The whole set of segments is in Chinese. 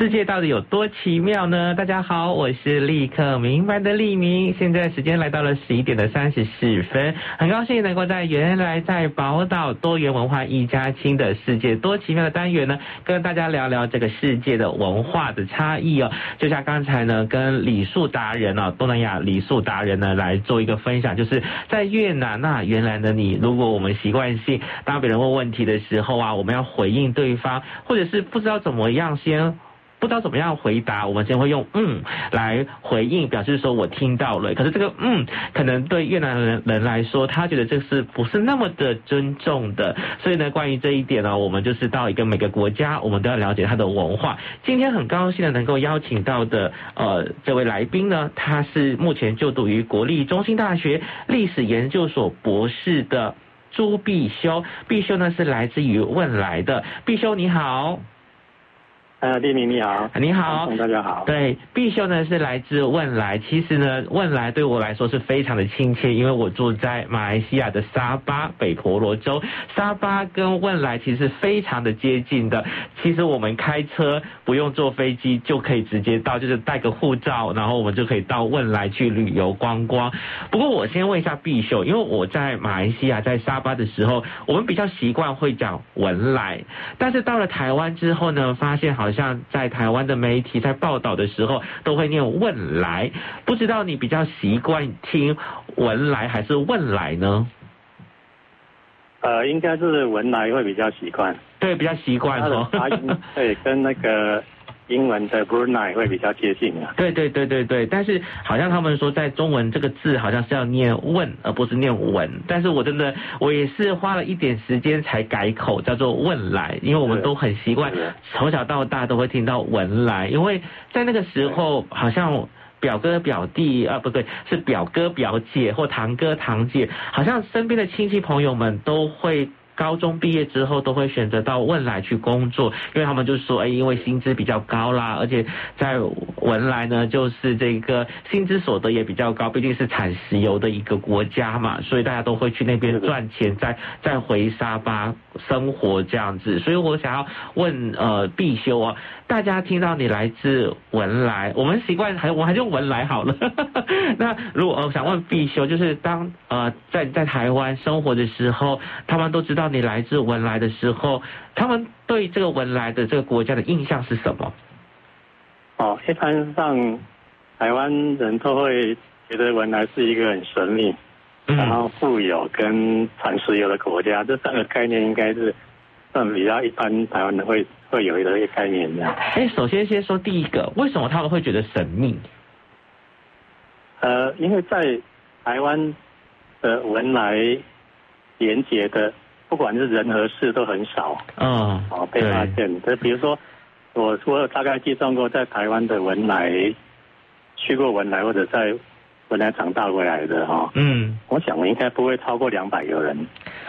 世界到底有多奇妙呢？大家好，我是立刻明白的立明。现在时间来到了十一点的三十四分，很高兴能够在原来在宝岛多元文化一家亲的世界多奇妙的单元呢，跟大家聊聊这个世界的文化的差异哦。就像刚才呢，跟礼数达人哦，东南亚礼数达人呢来做一个分享，就是在越南那原来的你，如果我们习惯性当别人问问题的时候啊，我们要回应对方，或者是不知道怎么样先。不知道怎么样回答，我们先会用嗯来回应，表示说我听到了。可是这个嗯，可能对越南人人来说，他觉得这是不是那么的尊重的。所以呢，关于这一点呢，我们就是到一个每个国家，我们都要了解他的文化。今天很高兴的能够邀请到的呃这位来宾呢，他是目前就读于国立中兴大学历史研究所博士的朱必修。必修呢是来自于汶来的，必修你好。呃，丽明你好，你好，大家好。对，必修呢是来自汶莱，其实呢，汶莱对我来说是非常的亲切，因为我住在马来西亚的沙巴北婆罗洲，沙巴跟汶莱其实是非常的接近的。其实我们开车不用坐飞机就可以直接到，就是带个护照，然后我们就可以到汶莱去旅游观光。不过我先问一下必修，因为我在马来西亚在沙巴的时候，我们比较习惯会讲文莱，但是到了台湾之后呢，发现好。像在台湾的媒体在报道的时候，都会念汶来，不知道你比较习惯听文莱还是汶来呢？呃，应该是文莱会比较习惯，对，比较习惯哦。对，跟那个。英文的 Brunei 会比较接近啊。对对对对对，但是好像他们说在中文这个字好像是要念问而不是念文，但是我真的我也是花了一点时间才改口叫做问来，因为我们都很习惯从小到大都会听到文来，因为在那个时候好像表哥表弟啊不对，是表哥表姐或堂哥堂姐，好像身边的亲戚朋友们都会。高中毕业之后都会选择到汶莱去工作，因为他们就说，哎，因为薪资比较高啦，而且在文莱呢，就是这个薪资所得也比较高，毕竟是产石油的一个国家嘛，所以大家都会去那边赚钱，再再回沙巴生活这样子。所以我想要问，呃，必修啊，大家听到你来自文莱，我们习惯还我还用文莱好了。那如果我想问必修，就是当呃在在台湾生活的时候，他们都知道。你来自文莱的时候，他们对这个文莱的这个国家的印象是什么？哦，一般上台湾人都会觉得文莱是一个很神秘，嗯、然后富有跟产石油的国家，这三个概念应该是算比较一般台湾人会会有一个概念的。哎，首先先说第一个，为什么他们会觉得神秘？呃，因为在台湾的文莱连接的。不管是人和事都很少，嗯，哦，被发现。就比如说，我我有大概计算过，在台湾的文莱，去过文莱或者在文莱长大回来的哈，嗯，我想我应该不会超过两百个人，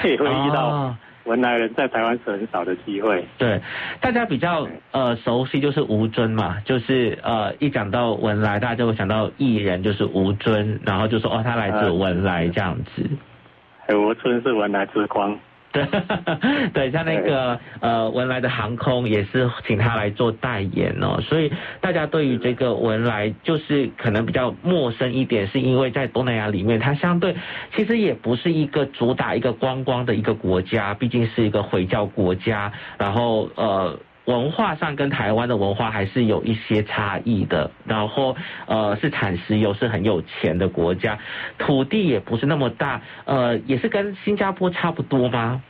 所 以会遇到文莱人在台湾是很少的机会。对，大家比较呃熟悉就是吴尊嘛，就是呃一讲到文莱，大家就会想到艺人就是吴尊，然后就说哦他来自文莱这样子。哎，吴尊是文莱之光。对，对，像那个呃文莱的航空也是请他来做代言哦，所以大家对于这个文莱就是可能比较陌生一点，是因为在东南亚里面，它相对其实也不是一个主打一个观光的一个国家，毕竟是一个回教国家，然后呃。文化上跟台湾的文化还是有一些差异的，然后呃是产石油是很有钱的国家，土地也不是那么大，呃也是跟新加坡差不多吗？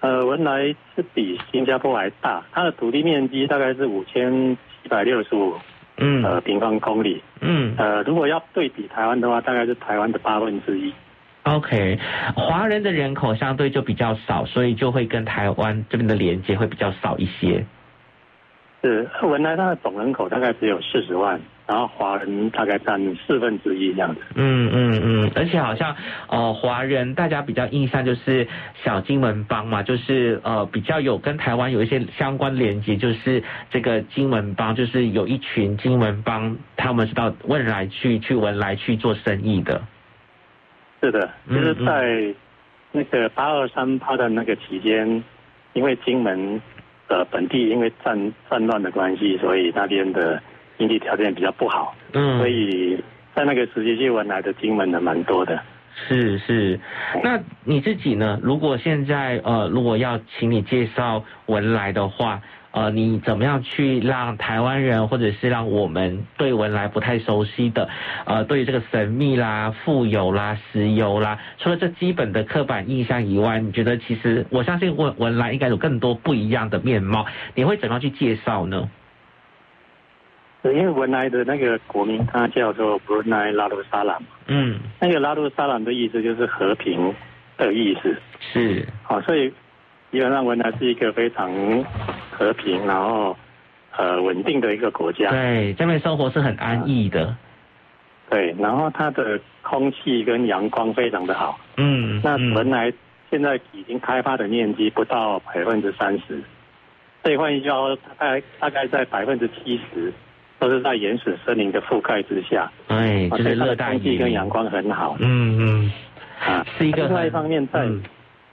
呃，文莱是比新加坡还大，它的土地面积大概是五千七百六十五嗯呃平方公里嗯呃如果要对比台湾的话，大概是台湾的八分之一。OK，华人的人口相对就比较少，所以就会跟台湾这边的连接会比较少一些。是，文莱它的总人口大概只有四十万，然后华人大概占四分之一这样子。嗯嗯嗯，而且好像呃华人大家比较印象就是小金门帮嘛，就是呃比较有跟台湾有一些相关连接，就是这个金门帮，就是有一群金门帮，他们是到汶莱去去文莱去做生意的。是的，就是在那个八二三趴的那个期间，因为金门呃本地因为战战乱的关系，所以那边的经济条件比较不好，嗯，所以在那个时期去文莱的金门的蛮多的。是是，那你自己呢？如果现在呃，如果要请你介绍文莱的话，呃，你怎么样去让台湾人或者是让我们对文莱不太熟悉的，呃，对于这个神秘啦、富有啦、石油啦，除了这基本的刻板印象以外，你觉得其实我相信文文莱应该有更多不一样的面貌，你会怎么样去介绍呢？因为文莱的那个国名，它叫做 Brunei Darussalam。嗯，那个拉鲁沙朗的意思就是和平的意思。是。好，所以基本上文莱是一个非常和平，然后呃稳定的一个国家。对，这边生活是很安逸的。对，然后它的空气跟阳光非常的好。嗯。那本来现在已经开发的面积不到百分之三十，所以换句话说，大概大概在百分之七十。都是在原始森林的覆盖之下，哎，就是热带空气跟阳光很好，嗯嗯，啊，是一个另外一方面，在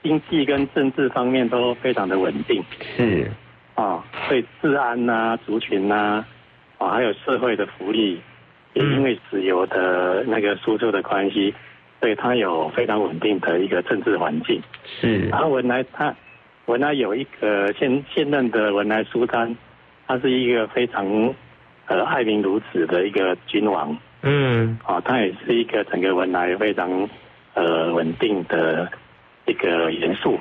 经济跟政治方面都非常的稳定，是，啊，对治安呐、啊、族群呐，啊，还有社会的福利，也因为石油的那个输出的关系，所以它有非常稳定的一个政治环境，是。然后文莱他文莱有一个现现任的文莱苏丹，他是一个非常。呃，爱民如子的一个君王，嗯，啊，他也是一个整个文莱非常呃稳定的一个元素，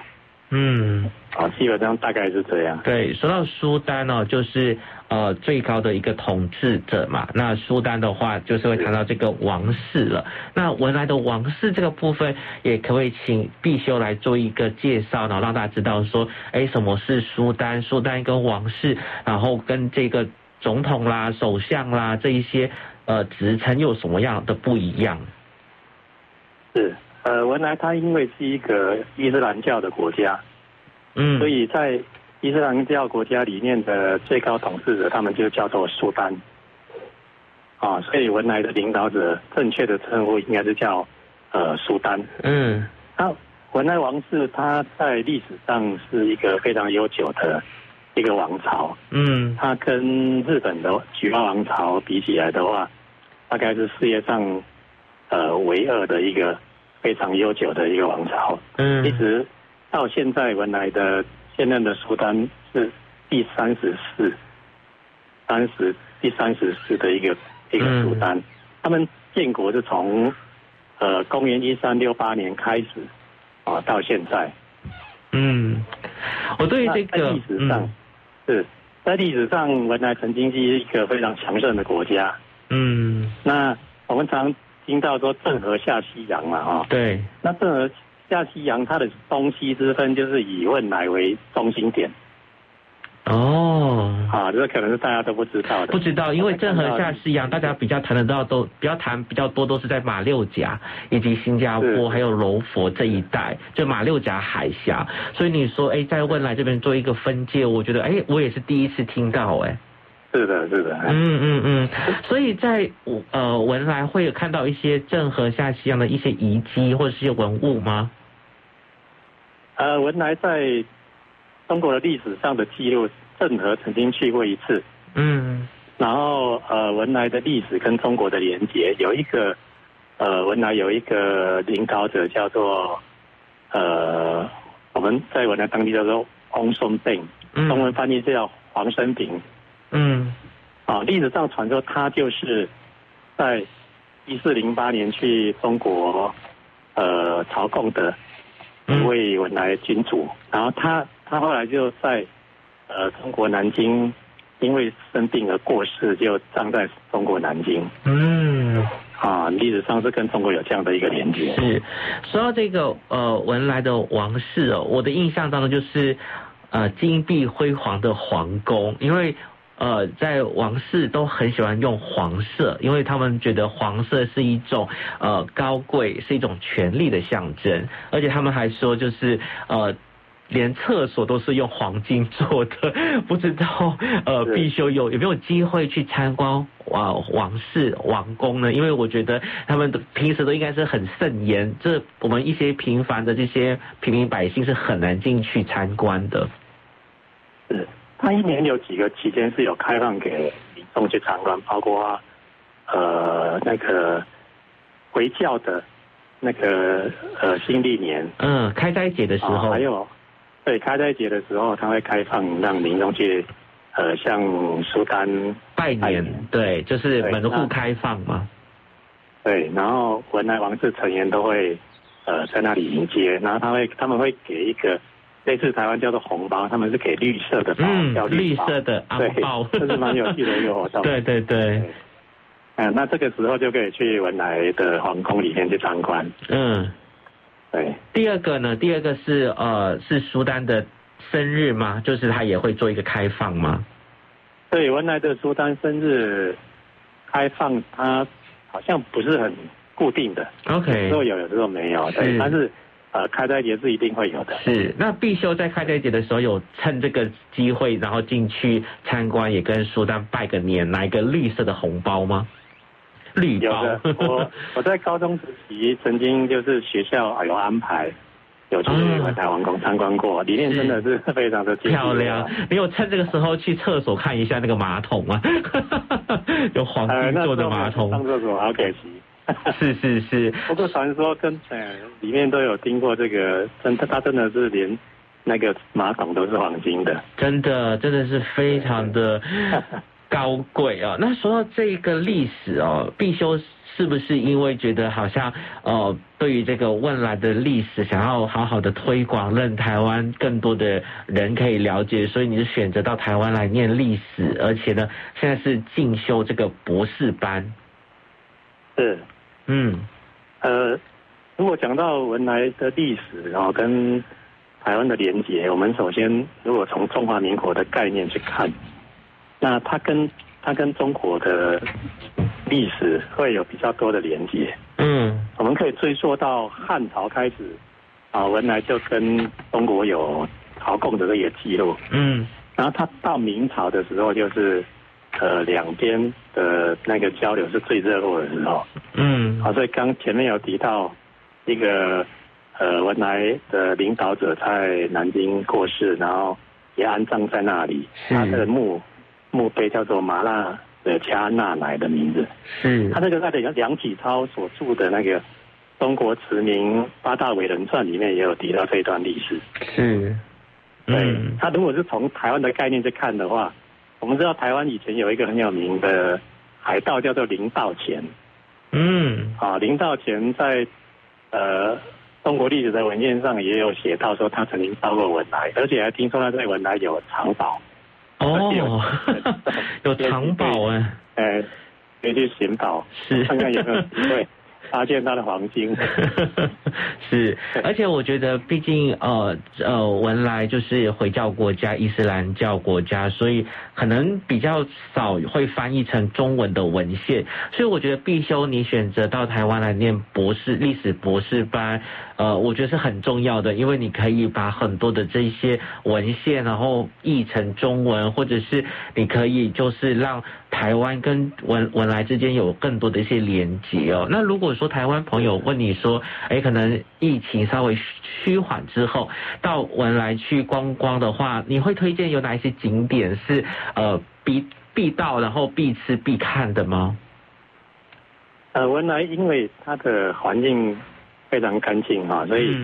嗯，啊，基本上大概是这样。对，说到苏丹哦，就是呃最高的一个统治者嘛。那苏丹的话，就是会谈到这个王室了。那文莱的王室这个部分，也可不可以请必修来做一个介绍，然后让大家知道说，哎，什么是苏丹？苏丹跟王室，然后跟这个。总统啦、首相啦，这一些呃职称有什么样的不一样？是呃，文莱它因为是一个伊斯兰教的国家，嗯，所以在伊斯兰教国家里面的最高统治者，他们就叫做苏丹。啊，所以文莱的领导者正确的称呼应该是叫呃苏丹。嗯，那文莱王室它在历史上是一个非常悠久的。一个王朝，嗯，它跟日本的菊花王朝比起来的话，大概是世界上呃唯二的一个非常悠久的一个王朝，嗯，一直到现在文莱的现任的苏丹是第三十四，三十第三十四的一个一个苏丹，嗯，他们建国是从呃公元一三六八年开始啊到现在，嗯，我对于这个历史上。是在历史上，文莱曾经是一个非常强盛的国家。嗯，那我们常听到说“郑和下西洋”嘛，哈。对。那郑和下西洋，它的东西之分就是以汶莱为中心点。哦，啊，这可能是大家都不知道的。不知道，因为郑和下西洋，大家比较谈得到都比较谈比较多都是在马六甲以及新加坡还有柔佛这一带，就马六甲海峡。所以你说，哎，在汶莱这边做一个分界，我觉得，哎，我也是第一次听到，哎。是的，是的。嗯嗯嗯。所以在呃文莱会有看到一些郑和下西洋的一些遗迹或者是一些文物吗？呃，文莱在。中国的历史上的记录，郑和曾经去过一次。嗯，然后呃，文莱的历史跟中国的连结，有一个呃，文莱有一个领导者叫做呃，我们在文莱当地叫做翁松病，中文翻译是叫黄生平。嗯，啊，历史上传说他就是在一四零八年去中国呃朝贡的一位文莱君主，然后他。他后来就在呃中国南京，因为生病而过世，就葬在中国南京。嗯，啊，历史上是跟中国有这样的一个连接。是，说到这个呃文莱的王室哦，我的印象当中就是呃金碧辉煌的皇宫，因为呃在王室都很喜欢用黄色，因为他们觉得黄色是一种呃高贵，是一种权力的象征，而且他们还说就是呃。连厕所都是用黄金做的，不知道呃必修有有没有机会去参观啊王室王宫呢？因为我觉得他们的平时都应该是很慎严，这我们一些平凡的这些平民百姓是很难进去参观的。它一年有几个期间是有开放给民众去参观，包括呃那个回教的那个呃新历年，嗯，开斋节的时候，哦、还有对开斋节的时候，它会开放让民众去呃向苏丹拜年，拜年，对，就是门户开放嘛。对，然后文莱王室成员都会呃在那里迎接，然后他会他们会给一个类似台湾叫做红包，他们是给绿色的包，嗯，叫绿色的包，对，这是蛮有趣的一个活动。对对对，嗯，那这个时候就可以去文莱的皇宫里面去参观。嗯，对。第二个呢？第二个是呃是苏丹的生日吗？就是他也会做一个开放吗？对，文莱的苏丹生日开放，它。好像不是很固定的，OK，有时候有，有时候没有，对，但是呃，开斋节是一定会有的。是，那必修在开斋节的时候有趁这个机会，然后进去参观，也跟苏丹拜个年，拿一个绿色的红包吗？绿包。有的，我 我在高中时期曾经就是学校有安排。有去文台王宫参观过，里面真的是非常的漂亮。你有趁这个时候去厕所看一下那个马桶吗？有黄金做的马桶。上厕所好可惜。是 是是。不过传说跟呃里面都有听过这个，真的他真的是连那个马桶都是黄金的。真的真的是非常的 高贵啊！那说到这个历史哦，必修。是不是因为觉得好像呃，对于这个汶来的历史想要好好的推广，让台湾更多的人可以了解，所以你就选择到台湾来念历史，而且呢，现在是进修这个博士班。是，嗯，呃，如果讲到文莱的历史，然后跟台湾的连结，我们首先如果从中华民国的概念去看，那它跟它跟中国的。历史会有比较多的连接，嗯，我们可以追溯到汉朝开始，啊，文莱就跟中国有朝贡的这些记录，嗯，然后他到明朝的时候，就是呃两边的那个交流是最热络的时候，嗯，好，所以刚前面有提到一个呃文莱的领导者在南京过世，然后也安葬在那里，他的墓墓碑叫做麻辣。的加纳乃的名字，嗯他那个在的梁启超所著的那个《中国驰名八大伟人传》里面也有提到这一段历史。是，对、嗯、他如果是从台湾的概念去看的话，我们知道台湾以前有一个很有名的海盗叫做林道乾。嗯，啊，林道乾在呃中国历史的文献上也有写到说他曾经到过文莱，而且还听说他在文莱有藏宝。哦，有藏宝。哎，哎，可以去寻宝，是。看看有没有机会发现他的黄金。是，而且我觉得，毕竟呃呃，文莱就是回教国家、伊斯兰教国家，所以可能比较少会翻译成中文的文献。所以我觉得必修你选择到台湾来念博士历史博士班。呃，我觉得是很重要的，因为你可以把很多的这些文献，然后译成中文，或者是你可以就是让台湾跟文文莱之间有更多的一些连接哦。那如果说台湾朋友问你说，哎，可能疫情稍微趋缓之后到文莱去观光的话，你会推荐有哪一些景点是呃必必到，然后必吃必看的吗？呃，文莱因为它的环境。非常干净哈，所以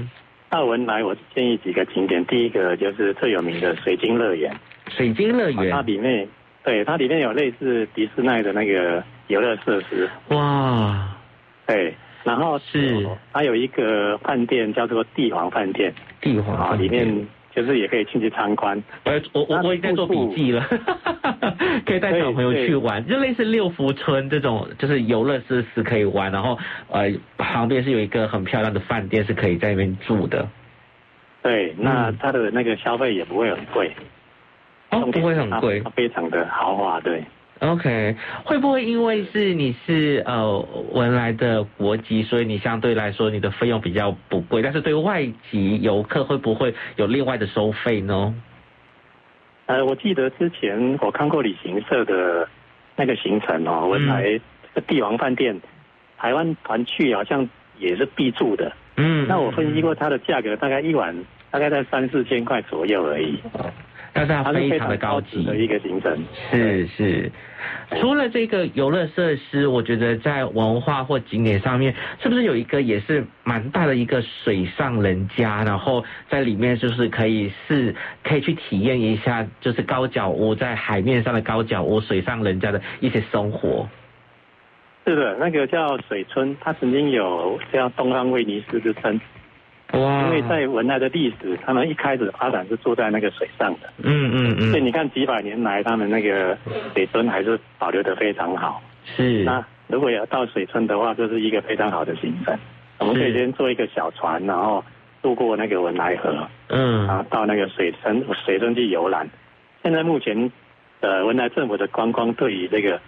到文莱，我建议几个景点。第一个就是最有名的水晶乐园。水晶乐园，它里面对它里面有类似迪士尼的那个游乐设施。哇，对，然后是它有一个饭店叫做帝皇饭店。帝皇啊，里面。就是也可以进去参观，我我我我已经在做笔记了，可以带小朋友去玩，就类似六福村这种，就是游乐设施可以玩，然后呃旁边是有一个很漂亮的饭店，是可以在那边住的。对，那它的那个消费也不会很贵，哦，不会很贵，非常的豪华，对。OK，会不会因为是你是呃文莱的国籍，所以你相对来说你的费用比较不贵，但是对外籍游客会不会有另外的收费呢？呃，我记得之前我看过旅行社的那个行程哦，文莱这个帝王饭店，台湾团去好像也是必住的。嗯，那我分析过它的价格，大概一晚大概在三四千块左右而已。但是它非常的高级的一个行程。是是，除了这个游乐设施，我觉得在文化或景点上面，是不是有一个也是蛮大的一个水上人家，然后在里面就是可以是可以去体验一下，就是高脚屋在海面上的高脚屋，水上人家的一些生活。是的，那个叫水村，它曾经有叫东方威尼斯之称。哇！因为在文莱的历史，他们一开始发展是住在那个水上的。嗯嗯嗯。所以你看几百年来，他们那个水村还是保留的非常好。是。那如果要到水村的话，就是一个非常好的行程。我们可以先坐一个小船，然后渡过那个文莱河。嗯。然后到那个水村水村去游览。现在目前，呃，文莱政府的观光对于这个。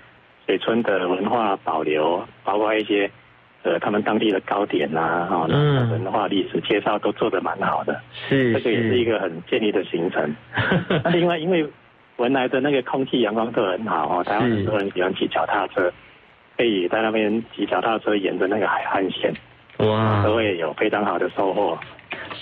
水村的文化保留，包括一些呃他们当地的糕点呐、啊，哈、嗯，文化历史介绍都做得蛮好的。是，这个也是一个很建议的行程。那另外，因为文莱的那个空气阳光都很好哦，台湾很多人喜欢骑脚踏车，可以在那边骑脚踏车沿着那个海岸线，哇，都会有非常好的收获。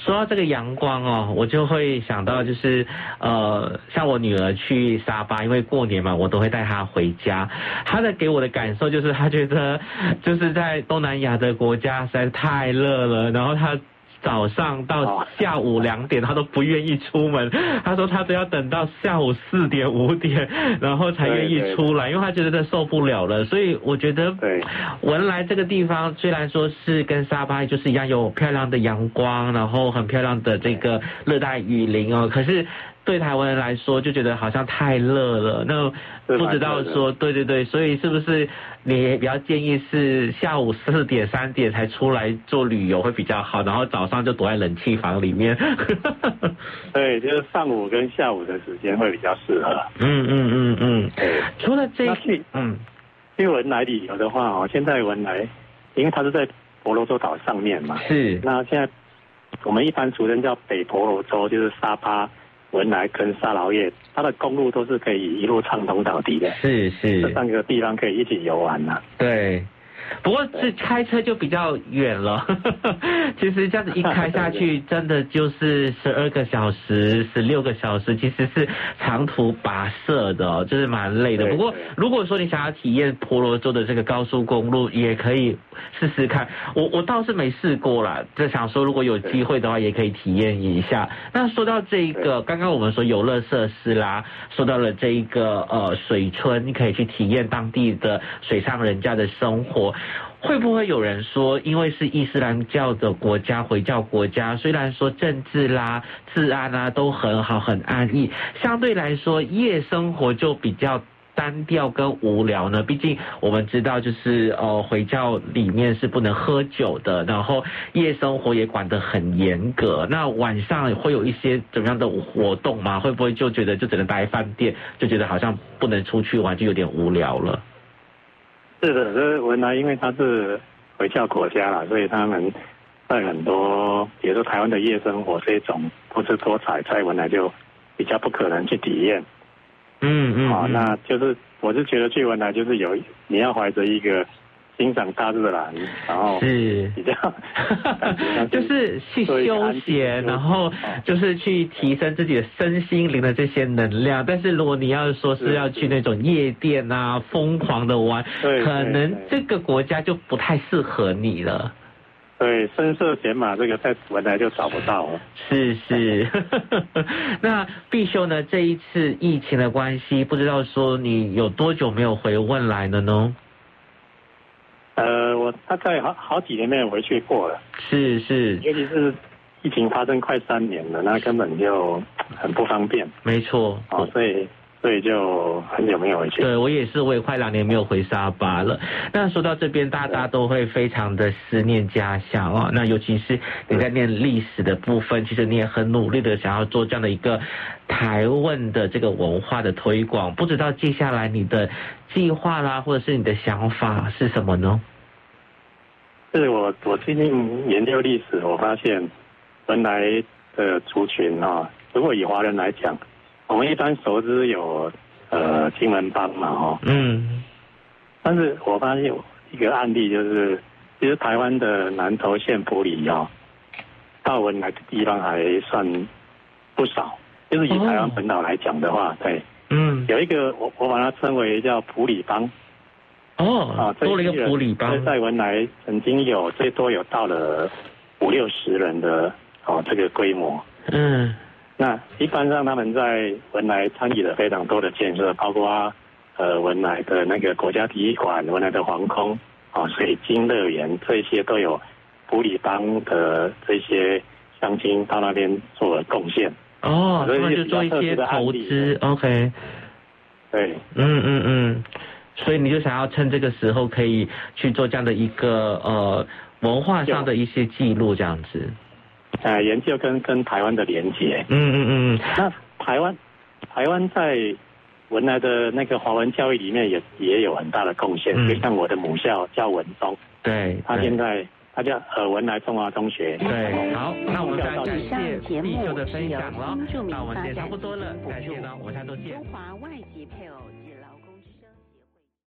说到这个阳光哦，我就会想到就是，呃，像我女儿去沙巴，因为过年嘛，我都会带她回家。她的给我的感受就是，她觉得就是在东南亚的国家实在是太热了，然后她。早上到下午两点，他都不愿意出门。他说他都要等到下午四点五点，然后才愿意出来，因为他觉得他受不了了。所以我觉得，文莱这个地方虽然说是跟沙巴就是一样有漂亮的阳光，然后很漂亮的这个热带雨林哦，可是。对台湾人来说，就觉得好像太热了。那不知道说，对对对，所以是不是你比较建议是下午四点三点才出来做旅游会比较好，然后早上就躲在冷气房里面？对，就是上午跟下午的时间会比较适合。嗯嗯嗯嗯。除了这去嗯，去文莱旅游的话哦，现在文莱，因为它是在婆罗洲岛上面嘛。是。那现在我们一般俗称叫北婆罗洲，就是沙巴。文莱跟沙劳越，它的公路都是可以一路畅通到底的。是是，这三个地方可以一起游玩呐。对。不过这开车就比较远了，其实这样子一开下去，真的就是十二个小时、十六个小时，其实是长途跋涉的哦，就是蛮累的。不过如果说你想要体验婆罗洲的这个高速公路，也可以试试看。我我倒是没试过啦，就想说如果有机会的话，也可以体验一下。那说到这一个，刚刚我们说游乐设施啦，说到了这一个呃水村，你可以去体验当地的水上人家的生活。会不会有人说，因为是伊斯兰教的国家，回教国家，虽然说政治啦、治安啊都很好、很安逸，相对来说夜生活就比较单调跟无聊呢？毕竟我们知道，就是呃回教里面是不能喝酒的，然后夜生活也管得很严格。那晚上会有一些怎么样的活动吗？会不会就觉得就只能待饭店，就觉得好像不能出去玩，就有点无聊了？是的，这文莱因为它是回教国家啦，所以他们在很多，比如说台湾的夜生活这种多姿多彩，在文莱就比较不可能去体验。嗯嗯，好，那就是我是觉得去文莱就是有你要怀着一个。欣赏大自然，然后是比较，就是去休闲，然后就是去提升自己的身心灵的这些能量。但是如果你要说是要去那种夜店啊，疯狂的玩，可能这个国家就不太适合你了。对，深色显马这个在文莱就找不到了。是是，那必修呢？这一次疫情的关系，不知道说你有多久没有回文莱了呢？呃，我大概好好几年没有回去过了。是是，尤其是疫情发生快三年了，那根本就很不方便。没错，哦，所以所以就很久没有回去。对，我也是，我也快两年没有回沙巴了。那说到这边，大家都会非常的思念家乡哦。那尤其是你在念历史的部分，其实你也很努力的想要做这样的一个台湾的这个文化的推广。不知道接下来你的计划啦，或者是你的想法是什么呢？是我我最近研究历史，我发现文莱的族群啊，如果以华人来讲，我们一般熟知有呃金门帮嘛，哦，嗯，但是我发现有一个案例就是，其实台湾的南投县埔里哦，到文莱的地方还算不少，就是以台湾本岛来讲的话，对，嗯，有一个我我把它称为叫埔里帮。哦，啊，多了一个埔里帮，在文莱曾经有最多有到了五六十人的哦这个规模。嗯，那一般上他们在文莱参与了非常多的建设，包括呃文莱的那个国家体育馆、文莱的皇宫、啊水晶乐园这些都有埔里帮的这些乡亲到那边做了贡献。哦，所以就做一些投资，OK。对，嗯嗯嗯。所以你就想要趁这个时候可以去做这样的一个呃文化上的一些记录，这样子。呃，研究跟跟台湾的连接。嗯嗯嗯。那台湾台湾在文莱的那个华文教育里面也也有很大的贡献。嗯。就像我的母校叫文中。对。他现在他叫呃文莱中华中学。对。好，那我们非常感谢立秀的分享了。那我们时间差不多了，感谢呢，我们下周见。中华外籍配。